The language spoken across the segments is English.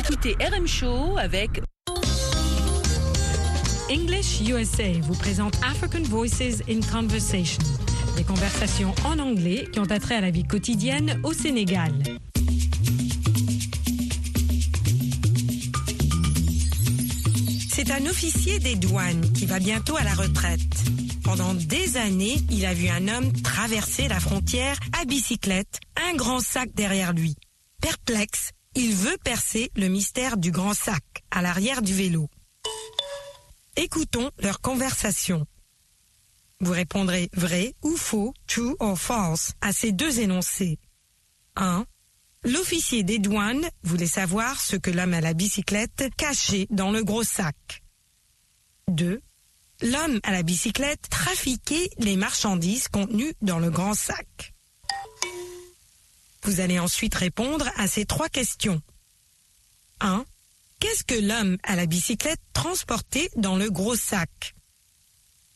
écoutez RM Show avec English USA vous présente African Voices in Conversation, des conversations en anglais qui ont attrait à la vie quotidienne au Sénégal. C'est un officier des douanes qui va bientôt à la retraite. Pendant des années, il a vu un homme traverser la frontière à bicyclette, un grand sac derrière lui. Perplexe, il veut percer le mystère du grand sac à l'arrière du vélo. Écoutons leur conversation. Vous répondrez vrai ou faux, true or false, à ces deux énoncés. 1. L'officier des douanes voulait savoir ce que l'homme à la bicyclette cachait dans le gros sac. 2. L'homme à la bicyclette trafiquait les marchandises contenues dans le grand sac. Vous allez ensuite répondre à ces trois questions. 1. Qu'est-ce que l'homme à la bicyclette transportait dans le gros sac?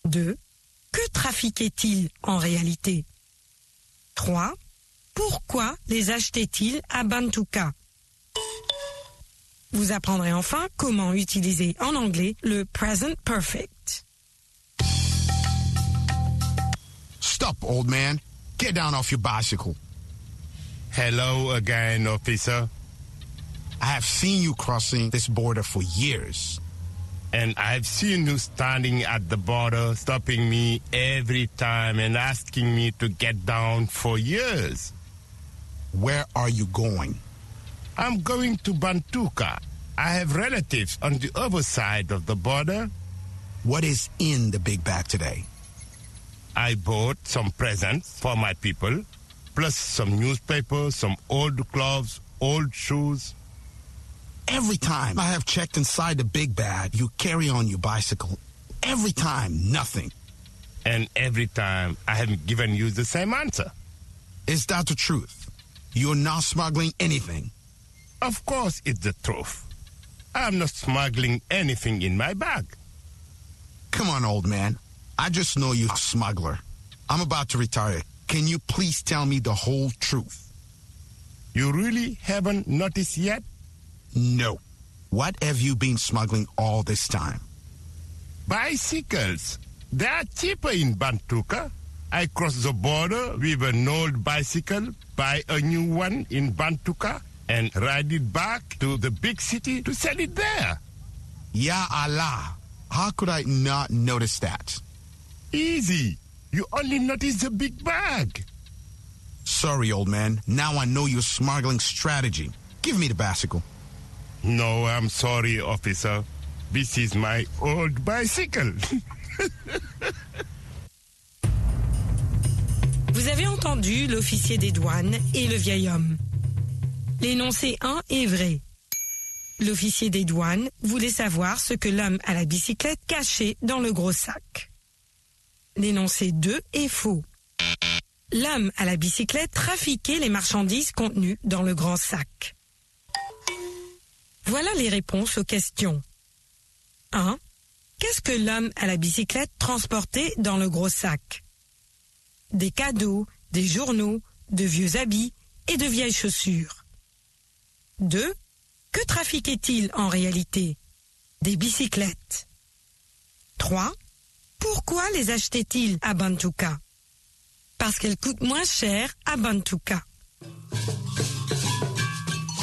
2. Que trafiquait-il en réalité? 3. Pourquoi les achetait-il à Bantuka Vous apprendrez enfin comment utiliser en anglais le present perfect. Stop, old man. Get down off your bicycle. Hello again, officer. I have seen you crossing this border for years. And I've seen you standing at the border, stopping me every time and asking me to get down for years. Where are you going? I'm going to Bantuka. I have relatives on the other side of the border. What is in the big bag today? I bought some presents for my people, plus some newspapers, some old clothes, old shoes. Every time I have checked inside the big bag, you carry on your bicycle. Every time, nothing. And every time I have given you the same answer. Is that the truth? You're not smuggling anything. Of course, it's the truth. I'm not smuggling anything in my bag. Come on, old man. I just know you're a smuggler. I'm about to retire. Can you please tell me the whole truth? You really haven't noticed yet? No. What have you been smuggling all this time? Bicycles. They are cheaper in Bantuka. I cross the border with an old bicycle, buy a new one in Bantuka, and ride it back to the big city to sell it there. Ya Allah. How could I not notice that? Easy. You only notice the big bag. Sorry, old man. Now I know your smuggling strategy. Give me the bicycle. No, I'm sorry, officer. This is my old bicycle. Vous avez entendu l'officier des douanes et le vieil homme. L'énoncé 1 est vrai. L'officier des douanes voulait savoir ce que l'homme à la bicyclette cachait dans le gros sac. L'énoncé 2 est faux. L'homme à la bicyclette trafiquait les marchandises contenues dans le grand sac. Voilà les réponses aux questions. 1. Qu'est-ce que l'homme à la bicyclette transportait dans le gros sac? Des cadeaux, des journaux, de vieux habits et de vieilles chaussures. 2. Que trafiquait-il en réalité? Des bicyclettes. 3. Pourquoi les achetait-il à Bantuka Parce qu'elles coûtent moins cher à Bantuka.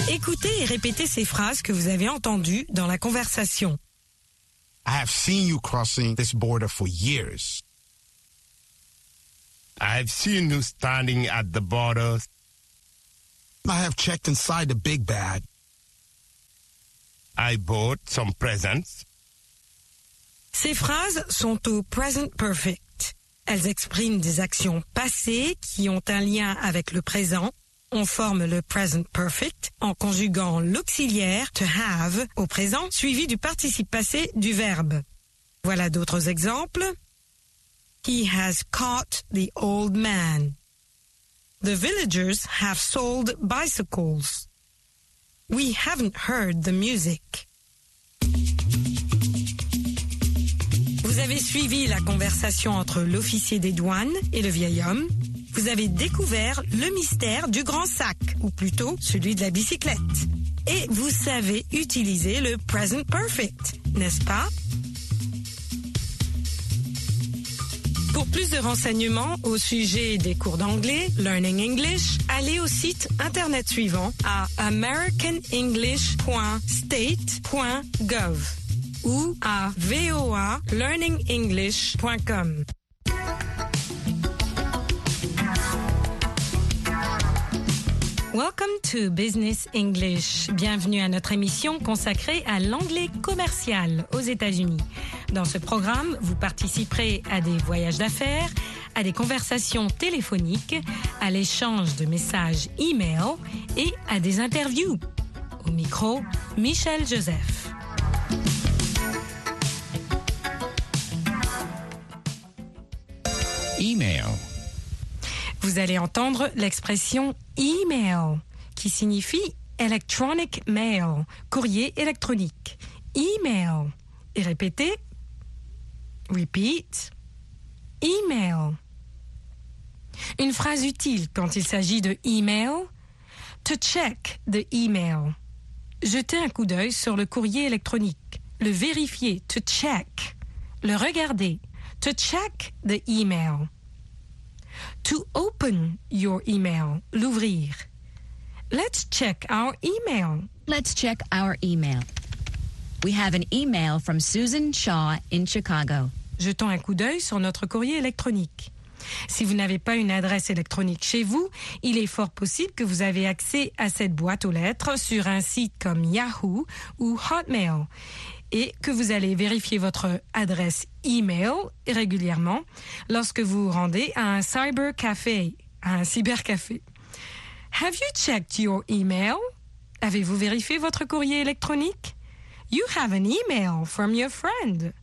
Écoutez et répétez ces phrases que vous avez entendues dans la conversation. I have seen you crossing this border for years. I've seen you standing at the border. I have checked inside the big bag. I bought some presents. Ces phrases sont au present perfect. Elles expriment des actions passées qui ont un lien avec le présent. On forme le present perfect en conjuguant l'auxiliaire to have au présent suivi du participe passé du verbe. Voilà d'autres exemples. He has caught the old man. The villagers have sold bicycles. We haven't heard the music. Vous avez suivi la conversation entre l'officier des douanes et le vieil homme. vous avez découvert le mystère du grand sac, ou plutôt celui de la bicyclette. Et vous savez utiliser le present perfect, n'est-ce pas? Pour plus de renseignements au sujet des cours d'anglais, Learning English, allez au site internet suivant à americanenglish.state.gov ou à voalearningenglish.com. Welcome to Business English. Bienvenue à notre émission consacrée à l'anglais commercial aux États-Unis. Dans ce programme, vous participerez à des voyages d'affaires, à des conversations téléphoniques, à l'échange de messages e-mail et à des interviews. Au micro, Michel Joseph. Vous allez entendre l'expression email, qui signifie electronic mail, courrier électronique. Email. Et répétez. Repeat. Email. Une phrase utile quand il s'agit de email. To check the email. Jeter un coup d'œil sur le courrier électronique. Le vérifier. To check. Le regarder. To check the email. To open your email. L'ouvrir. Let's check our email. Let's check our email. We have an email from Susan Shaw in Chicago. Jetons un coup d'œil sur notre courrier électronique. Si vous n'avez pas une adresse électronique chez vous, il est fort possible que vous avez accès à cette boîte aux lettres sur un site comme Yahoo ou Hotmail et que vous allez vérifier votre adresse email régulièrement lorsque vous vous rendez à un cybercafé, à un cybercafé. Have you checked your email? Avez-vous vérifié votre courrier électronique? You have an email from your friend.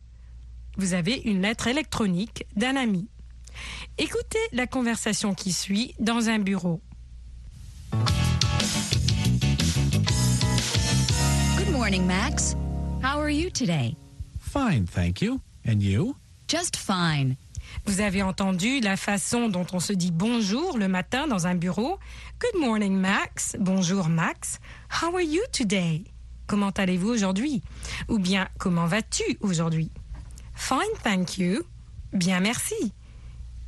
Vous avez une lettre électronique d'un ami. Écoutez la conversation qui suit dans un bureau. Good morning, Max. How are you today? Fine, thank you. And you? Just fine. Vous avez entendu la façon dont on se dit bonjour le matin dans un bureau? Good morning, Max. Bonjour, Max. How are you today? Comment allez-vous aujourd'hui? Ou bien, comment vas-tu aujourd'hui? Fine, thank you. Bien, merci.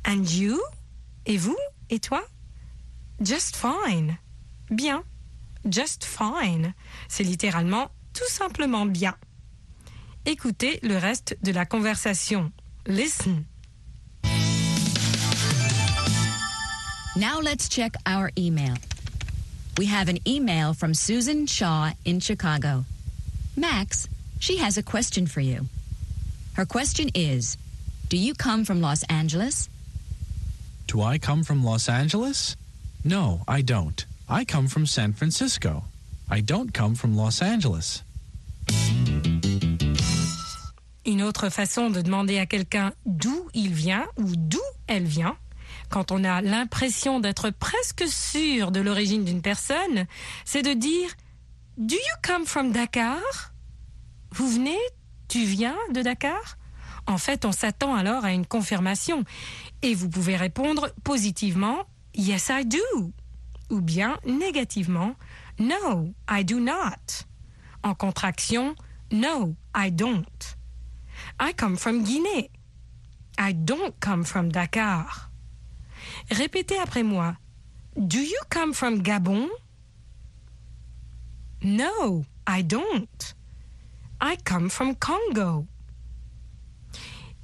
And you? Et vous? Et toi? Just fine. Bien. Just fine. C'est littéralement tout simplement bien. Écoutez le reste de la conversation. Listen. Now let's check our email. We have an email from Susan Shaw in Chicago. Max, she has a question for you. Her question is Do you come from Los Angeles? Do I come from Los Angeles? No, I don't. I come from San Francisco. I don't come from Los Angeles. Une autre façon de demander à quelqu'un d'où il vient ou d'où elle vient, quand on a l'impression d'être presque sûr de l'origine d'une personne, c'est de dire Do you come from Dakar? Vous venez? Tu viens de Dakar? En fait, on s'attend alors à une confirmation et vous pouvez répondre positivement Yes, I do ou bien négativement No, I do not. En contraction No, I don't. I come from Guinée. I don't come from Dakar. Répétez après moi. Do you come from Gabon? No, I don't. I come from Congo.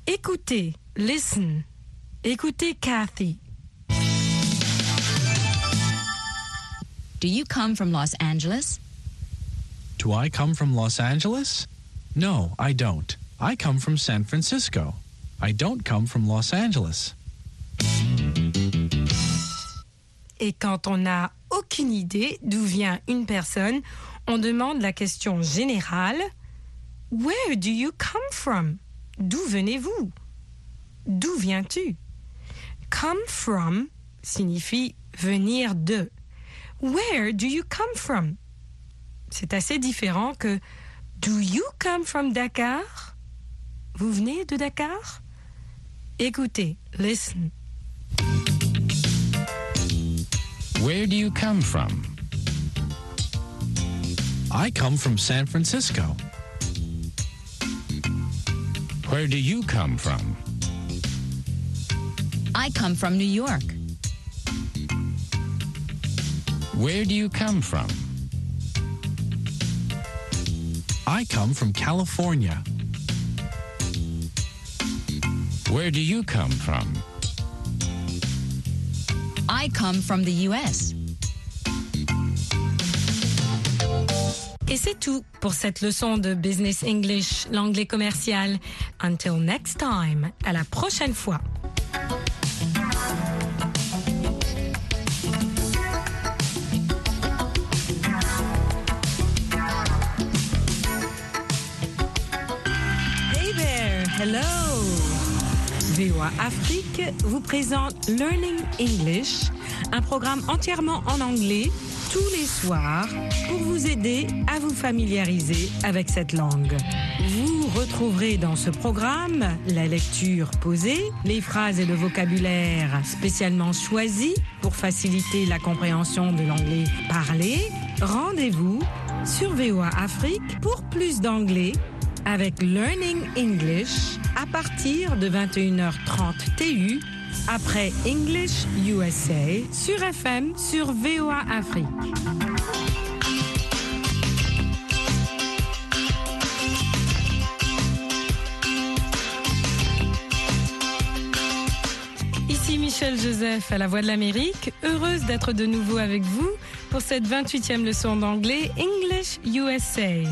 Écoutez, listen. Écoutez Kathy. Do you come from Los Angeles? Do I come from Los Angeles? No, I don't. I come from San Francisco. I don't come from Los Angeles. Et quand on n'a aucune idée d'où vient une personne, on demande la question générale Where do you come from? D'où venez-vous? D'où viens-tu? Come from signifie venir de. Where do you come from? C'est assez différent que Do you come from Dakar? Vous venez de Dakar? Écoutez, listen. Where do you come from? I come from San Francisco. Where do you come from? I come from New York. Where do you come from? I come from California. Where do you come from? I come from the U.S. Et c'est tout pour cette leçon de Business English, l'anglais commercial. Until next time, à la prochaine fois. Hello. VOA Afrique vous présente Learning English, un programme entièrement en anglais tous les soirs pour vous aider à vous familiariser avec cette langue. Vous retrouverez dans ce programme la lecture posée, les phrases et le vocabulaire spécialement choisis pour faciliter la compréhension de l'anglais parlé. Rendez-vous sur VOA Afrique pour plus d'anglais avec Learning English à partir de 21h30 TU après English USA sur FM sur VOA Afrique. Ici Michel Joseph à la Voix de l'Amérique, heureuse d'être de nouveau avec vous pour cette 28e leçon d'anglais English USA.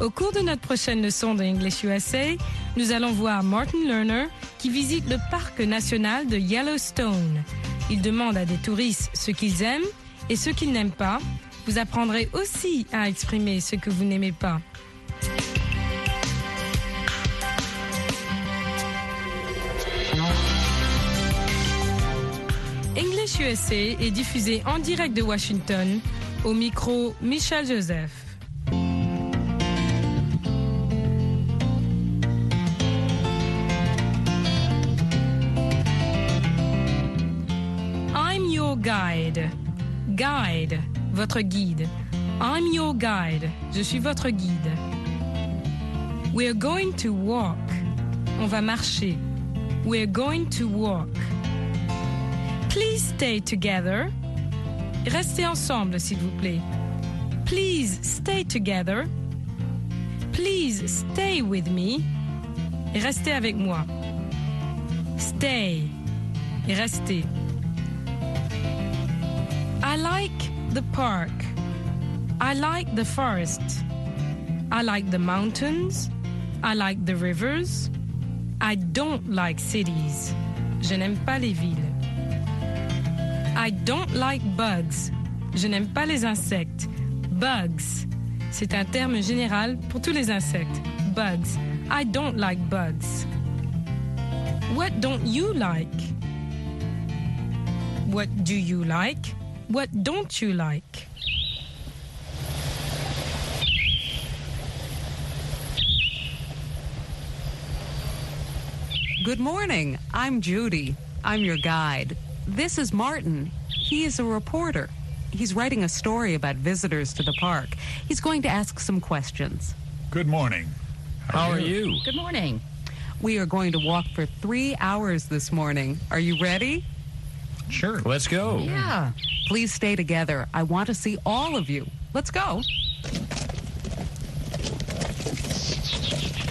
Au cours de notre prochaine leçon de English USA, nous allons voir Martin Lerner qui visite le parc national de Yellowstone. Il demande à des touristes ce qu'ils aiment et ce qu'ils n'aiment pas. Vous apprendrez aussi à exprimer ce que vous n'aimez pas. English USA est diffusé en direct de Washington au micro Michel Joseph. Guide, votre guide. I'm your guide. Je suis votre guide. We're going to walk. On va marcher. We're going to walk. Please stay together. Restez ensemble, s'il vous plaît. Please stay together. Please stay with me. Restez avec moi. Stay. Restez. I like the park. I like the forest. I like the mountains. I like the rivers. I don't like cities. Je n'aime pas les villes. I don't like bugs. Je n'aime pas les insectes. Bugs. C'est un terme général pour tous les insectes. Bugs. I don't like bugs. What don't you like? What do you like? What don't you like? Good morning. I'm Judy. I'm your guide. This is Martin. He is a reporter. He's writing a story about visitors to the park. He's going to ask some questions. Good morning. How are you? Good morning. We are going to walk for three hours this morning. Are you ready? Sure. Let's go. Yeah. Please stay together. I want to see all of you. Let's go.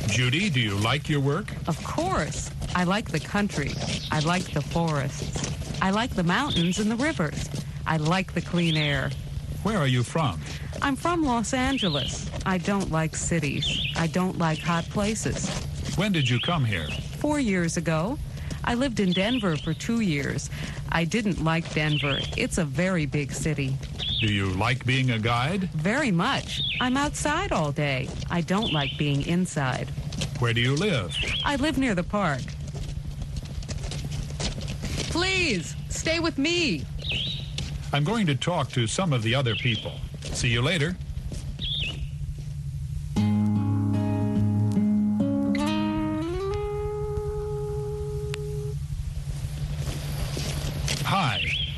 Judy, do you like your work? Of course. I like the country. I like the forests. I like the mountains and the rivers. I like the clean air. Where are you from? I'm from Los Angeles. I don't like cities. I don't like hot places. When did you come here? Four years ago, I lived in Denver for two years. I didn't like Denver. It's a very big city. Do you like being a guide? Very much. I'm outside all day. I don't like being inside. Where do you live? I live near the park. Please, stay with me. I'm going to talk to some of the other people. See you later.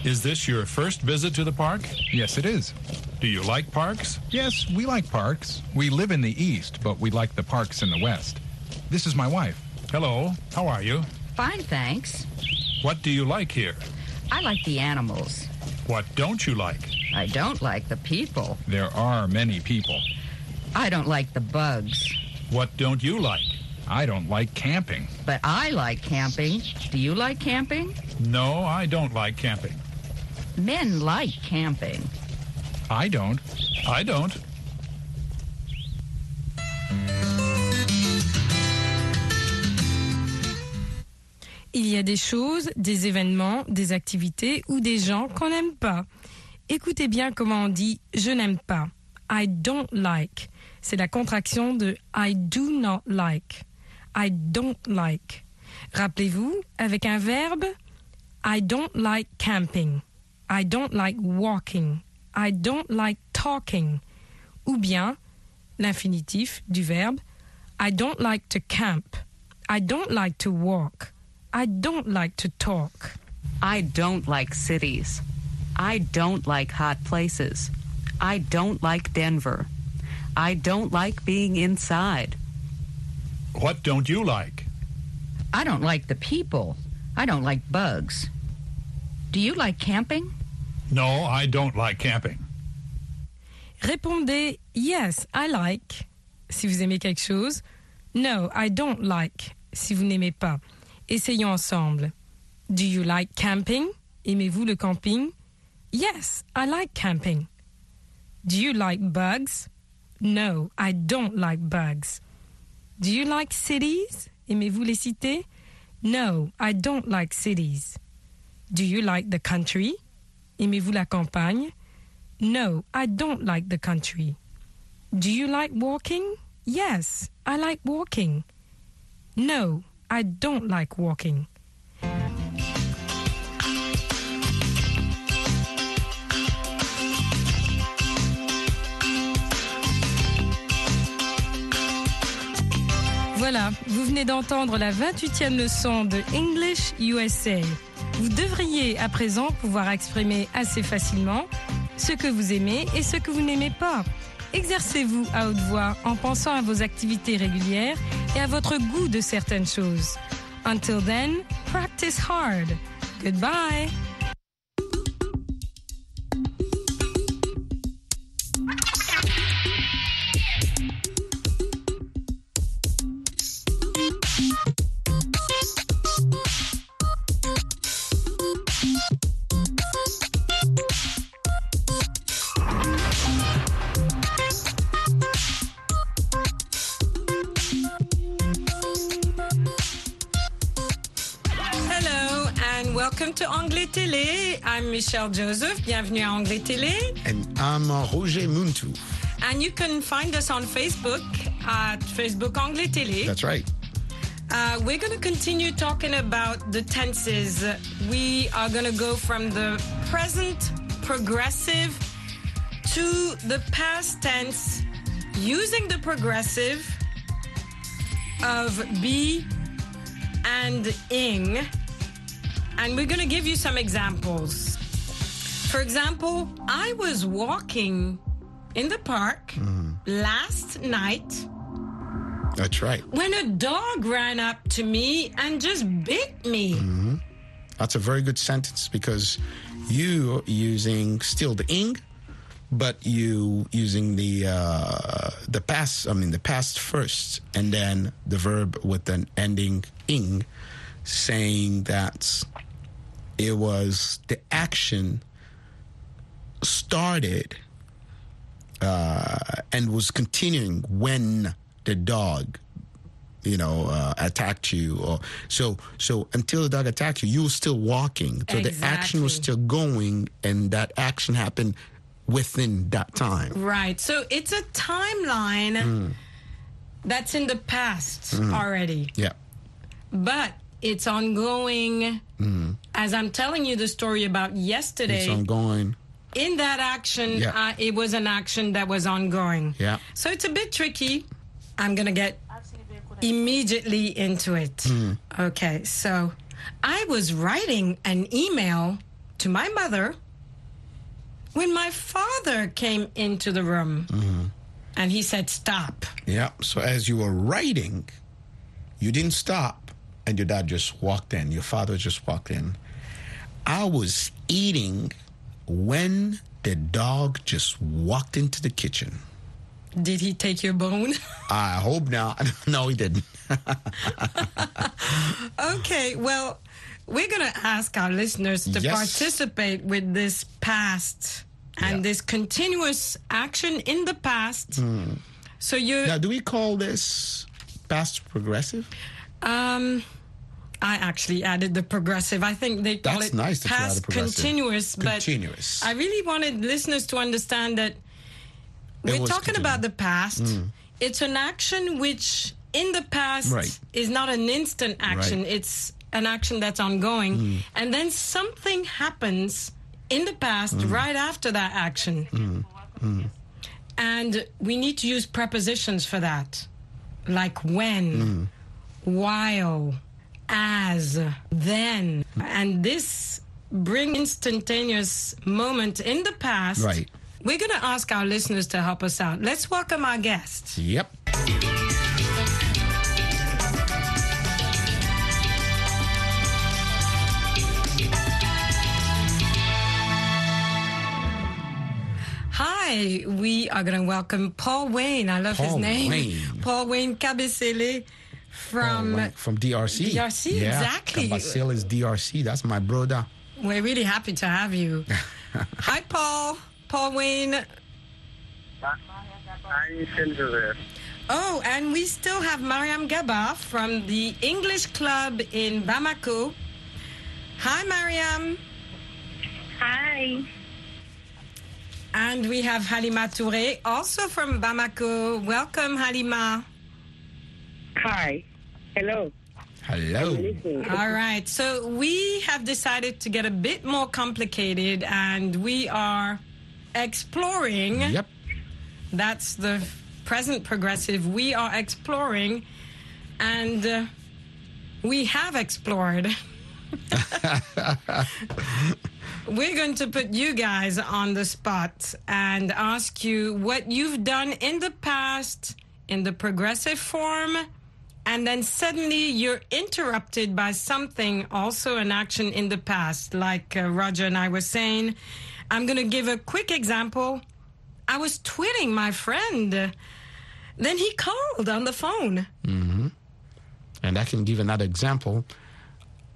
Is this your first visit to the park? Yes, it is. Do you like parks? Yes, we like parks. We live in the east, but we like the parks in the west. This is my wife. Hello, how are you? Fine, thanks. What do you like here? I like the animals. What don't you like? I don't like the people. There are many people. I don't like the bugs. What don't you like? I don't like camping. But I like camping. Do you like camping? No, I don't like camping. Men like camping. I don't. I don't. Il y a des choses, des événements, des activités ou des gens qu'on n'aime pas. Écoutez bien comment on dit je n'aime pas. I don't like. C'est la contraction de I do not like. I don't like. Rappelez-vous, avec un verbe, I don't like camping. I don't like walking. I don't like talking. Ou bien l'infinitif du verbe I don't like to camp. I don't like to walk. I don't like to talk. I don't like cities. I don't like hot places. I don't like Denver. I don't like being inside. What don't you like? I don't like the people. I don't like bugs. Do you like camping? No, I don't like camping. Répondez yes, I like si vous aimez quelque chose. No, I don't like si vous n'aimez pas. Essayons ensemble. Do you like camping? Aimez-vous le camping? Yes, I like camping. Do you like bugs? No, I don't like bugs. Do you like cities? Aimez-vous les cités? No, I don't like cities. Do you like the country? Aimez-vous la campagne? No, I don't like the country. Do you like walking? Yes, I like walking. No, I don't like walking. Voilà, vous venez d'entendre la 28e leçon de English USA. Vous devriez à présent pouvoir exprimer assez facilement ce que vous aimez et ce que vous n'aimez pas. Exercez-vous à haute voix en pensant à vos activités régulières et à votre goût de certaines choses. Until then, practice hard. Goodbye. Télé. I'm Michelle Joseph. Bienvenue à Anglais Télé. And I'm uh, Roger Muntu. And you can find us on Facebook at Facebook Anglais Télé. That's right. Uh, we're going to continue talking about the tenses. We are going to go from the present progressive to the past tense using the progressive of be and ing. And we're going to give you some examples. For example, I was walking in the park last night That's right. when a dog ran up to me and just bit me. That's a very good sentence because you using still the ing, but you using the uh, the past. I mean the past first, and then the verb with an ending ing, saying that it was the action started uh, and was continuing when the dog you know uh, attacked you or so so until the dog attacked you you were still walking. So the action was still going and that action happened within that time. Right. So it's a timeline that's in the past already. yeah. But it's ongoing. Mm-hmm. As I'm telling you the story about yesterday, it's ongoing in that action, Yeah. uh, it was an action that was ongoing. yeah So it's a bit tricky. I'm going to get immediately into it. Hmm. Okay, so I was writing an email to my mother when my father came into the room mm-hmm. and he said, Stop. Yeah. So as you were writing, you didn't stop, and your dad just walked in. Your father just walked in. I was eating when the dog just walked into the kitchen. Did he take your bone? I hope not. No, he didn't. okay, well, we're going to ask our listeners to Yes. participate with this past and Yeah. this continuous action in the past. Hmm. So you Now, do we call this past progressive? Um, I actually added the progressive. I think they call That's it nice past continuous. But Continuous. I really wanted listeners to understand that we're talking about the past. Mm. It's an action which, in the past, Right. is not an instant action. Right. Mm. It's an action that's ongoing, and then something happens in the past Mm. right after that action. And we need to use prepositions for that, like when, while, as, then. And this bring instantaneous moment in the past. Right. We're going to ask our listeners to help us out. Let's welcome our guests. Yep. Hi, we are going to welcome Paul Wayne. I love his Paul name. Wayne. Paul Wayne Cabesele Um, from. Oh, right, from DRC. DRC, yeah. exactly. Basil is DRC. That's my brother. We're really happy to have you. Hi, Paul. Paul Wayne. Hi, Sandra. Oh, and we still have Mariam Gaba from the English Club in Bamako. Hi, Mariam. Hi. And we have Halima Touré, also from Bamako. Welcome, Halima. Hi. Hello. Hello. All right. So we have decided to get a bit more complicated and we are exploring. Yep. That's the present progressive. We are exploring and uh, we have explored. We're going to put you guys on the spot and ask you what you've done in the past in the progressive form, and then suddenly you're interrupted by something, also an action in the past, like uh, Roger and I were saying. I'm going to give a quick example. I was tweeting my friend. Then he called on the phone. Mm-hmm. And I can give another example.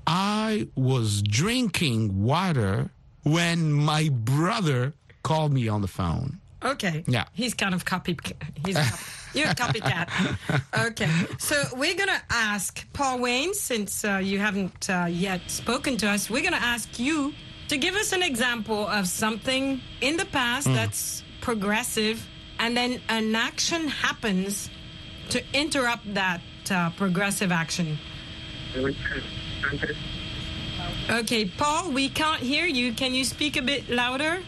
I was drinking water when my brother called me on the phone. Okay. Yeah. He's kind of copy. He's you're a copycat. Okay. So we're gonna ask Paul Wayne, since uh, you haven't uh, yet spoken to us, we're gonna ask you to give us an example of something in the past Mm. that's progressive, and then an action happens to interrupt that uh, progressive action. Okay, Paul, we can't hear you. Can you speak a bit louder?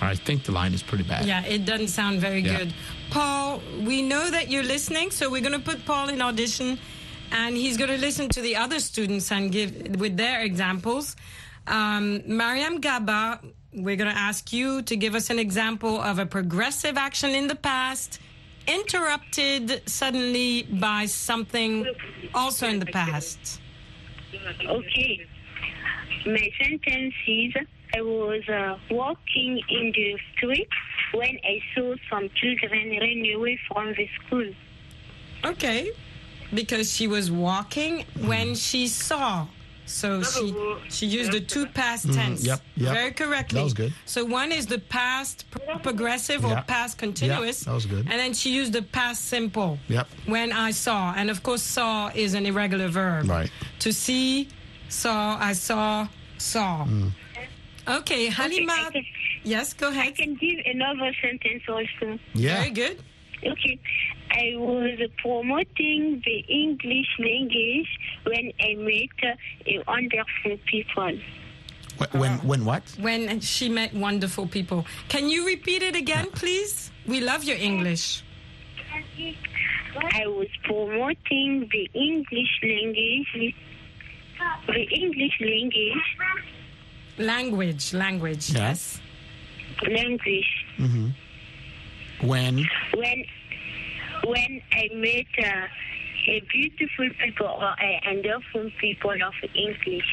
I think the line is pretty bad. Yeah, it doesn't sound very Yeah. good. Paul, we know that you're listening, so we're going to put Paul in audition, and he's going to listen to the other students and give with their examples. Um, Mariam Gaba, we're going to ask you to give us an example of a progressive action in the past, interrupted suddenly by something also in the past. Okay. My sentence is I was uh, walking in the street when I saw some children run away from the school. Okay, because she was walking when she saw. So she she used the two past Mhm, tense. yep, yep. Very correctly. That was good. So one is the past progressive or Yeah. past continuous. Yeah, that was good. And then she used the past simple. Yep. When I saw, and of course saw is an irregular verb. Right. To see, saw, I saw, saw. Mm. Okay, Halima. I can, yes, go ahead. I can give another sentence also. Yeah. Very good. Okay. I was promoting the English language when I met uh, a wonderful people. When, when what? When she met wonderful people. Can you repeat it again, please? We love your English. I was promoting the English language, the English language Language, language, Yeah. yes. Language. hmm When? When when I met uh, a beautiful people or a wonderful people of English.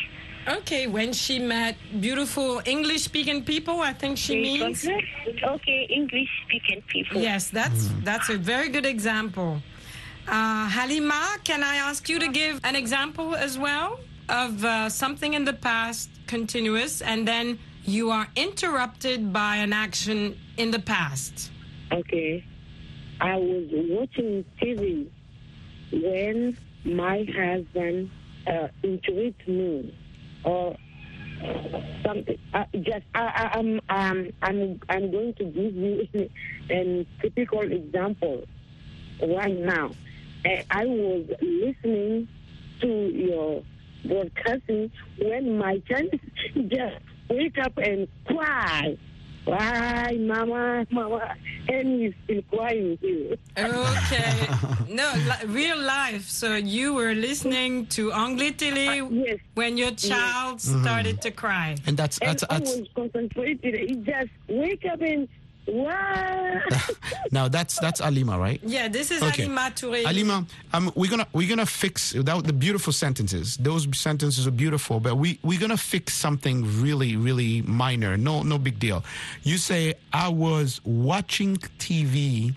Okay, when she met beautiful English speaking people, I think she means. Okay, English speaking people. Yes, that's that's a very good example. Uh, Halima, can I ask you to give an example as well of uh, something in the past, continuous, and then you are interrupted by an action in the past? Okay. I was watching TV when my husband uh, me or something. Uh, just I, I, I'm um, I'm I'm going to give you a typical example right now. Uh, I was listening to your broadcasting when my child just wake up and cry. Why, mama, mama, and he's still crying too. Okay. no, li- real life. So you were listening to Anglais Télé when your child Mhm. started to cry. And that's that's, and I that's was concentrated. He just wake up and why? now that's that's Alima, right? Yeah, this is Okay. Alima Touré. Alima, um, we're gonna we're gonna fix that, the beautiful sentences. Those sentences are beautiful, but we we're gonna fix something really really minor. No no big deal. You say I was watching TV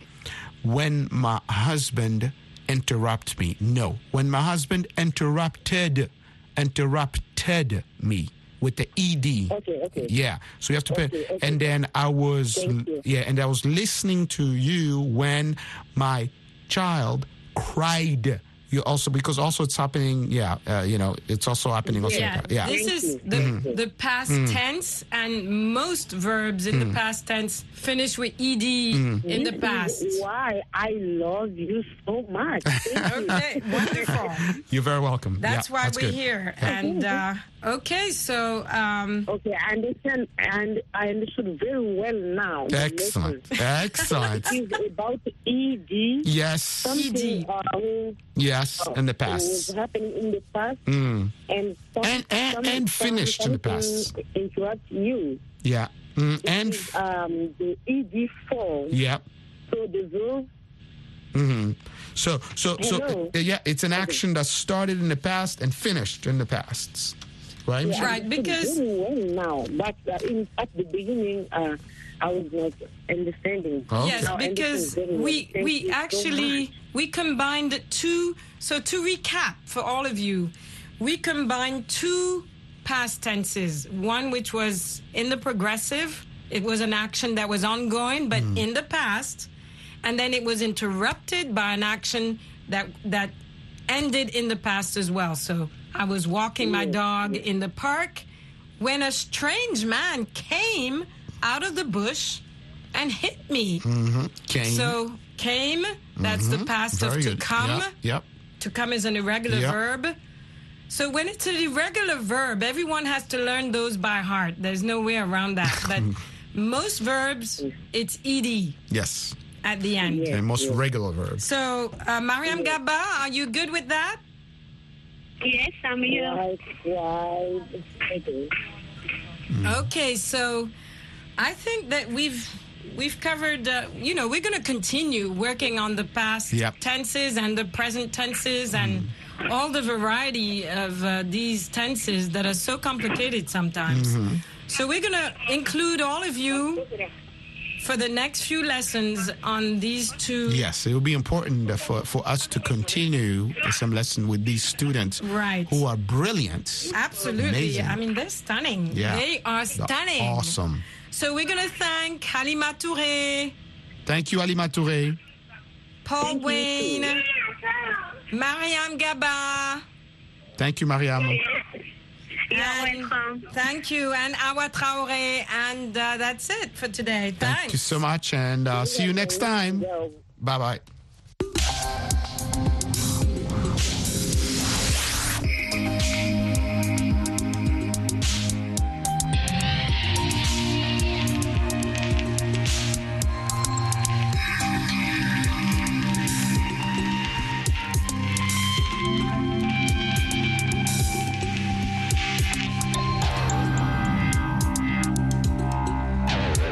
when my husband interrupted me. No, when my husband interrupted interrupted me with the ed. Okay, okay. Yeah. So you have to pay. Okay, okay. And then I was, yeah, and I was listening to you when my child cried. You also because also it's happening. Yeah, uh, you know, it's also happening. Also, Yeah, yeah. this is the, Mhm. the past Mm. tense, and most verbs in the Mm. past tense finish with ed Mm. in the past. why I love you so much. okay, wonderful. You're very welcome. That's Yeah, why that's we're good. here. Yeah. And uh, okay, so um, okay, I understand, and I understood very well now. Excellent. Excellent. It's about ED. Yes. Something uh, Yes, in the was past. happening in the past, Mm. and some, And- and- some- and finished in the something past. Interrupt you. Yeah. Mm, and is, um, the ED form. yeah. So the verb hmm So so so Hello. uh, yeah, it's an action that started in the past and finished in the past, right? Yeah, I understood very well now, but uh, in, at the beginning, uh, I was not understanding. Yes, Now because understand well. we Thank we you so actually we combined two. So to recap for all of you, we combined two past tenses. One which was in the progressive. It was an action that was ongoing, but in the past, and then it was interrupted by an action that that ended in the past as well. So I was walking my dog in the park when a strange man came out of the bush and hit me. Mm-hmm. Came. So came, that's the Mhm. past Very of to good. come. Yep. yep. To come is an irregular Yep. verb. So when it's an irregular verb, everyone has to learn those by heart. There's no way around that. But most verbs, it's ed Yes. At the end. And most regular verbs. So, uh, Mariam Gaba, are you good with that? Yes, I'm here. Right, right. Okay. Okay, so I think that we've we've covered. Uh, you know, we're going to continue working on the past Yep. tenses and the present tenses and all the variety of uh, these tenses that are so complicated sometimes. Mhm. So we're going to include all of you for the next few lessons on these two. Yes, it will be important for, for us to continue some lesson with these students Right. who are brilliant. Absolutely. Amazing. I mean, they're stunning. Yeah. They are They're stunning. Awesome. So we're going to thank Halima Touré. Thank you, Alima Touré. Paul Wayne, Mariam Gaba. Thank you, Mariam. You're and welcome. Thank you. And Awa Traore. And uh, that's it for today. Thanks. Thank you so much. And uh, see you next time. Bye bye.